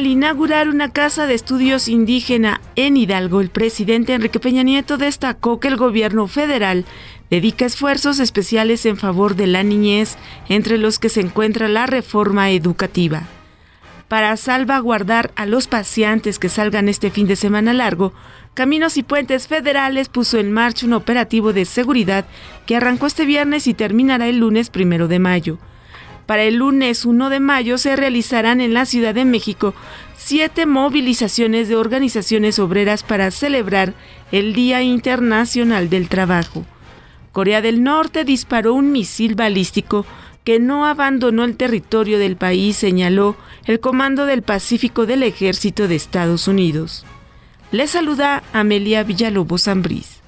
Al inaugurar una casa de estudios indígena en Hidalgo, el presidente Enrique Peña Nieto destacó que el gobierno federal dedica esfuerzos especiales en favor de la niñez, entre los que se encuentra la reforma educativa. Para salvaguardar a los pacientes que salgan este fin de semana largo, Caminos y Puentes Federales puso en marcha un operativo de seguridad que arrancó este viernes y terminará el lunes primero de mayo. Para el lunes 1 de mayo se realizarán en la Ciudad de México siete movilizaciones de organizaciones obreras para celebrar el Día Internacional del Trabajo. Corea del Norte disparó un misil balístico que no abandonó el territorio del país, señaló el Comando del Pacífico del Ejército de Estados Unidos. Le saluda Amelia Villalobos Zambriz.